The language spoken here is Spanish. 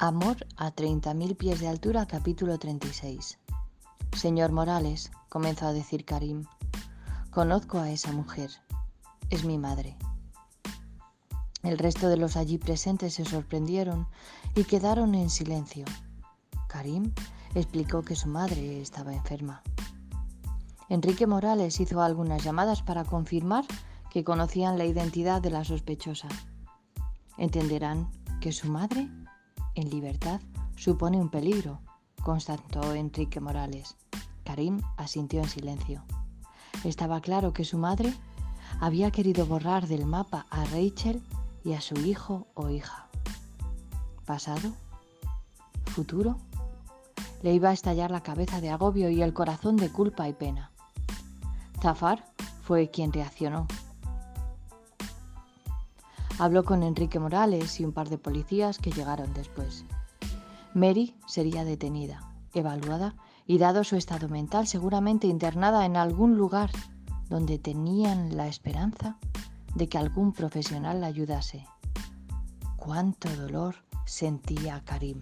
Amor a 30.000 pies de altura, capítulo 36. Señor Morales, comenzó a decir Karim, conozco a esa mujer. Es mi madre. El resto de los allí presentes se sorprendieron y quedaron en silencio. Karim explicó que su madre estaba enferma. Enrique Morales hizo algunas llamadas para confirmar que conocían la identidad de la sospechosa. Entenderán que su madre en libertad supone un peligro, constató Enrique Morales. Karim asintió en silencio. Estaba claro que su madre había querido borrar del mapa a Rachel y a su hijo o hija. ¿Pasado? ¿Futuro? Le iba a estallar la cabeza de agobio y el corazón de culpa y pena. Zafar fue quien reaccionó. Habló con Enrique Morales y un par de policías que llegaron después. Mary sería detenida, evaluada y dado su estado mental seguramente internada en algún lugar donde tenían la esperanza de que algún profesional la ayudase. Cuánto dolor sentía Karim.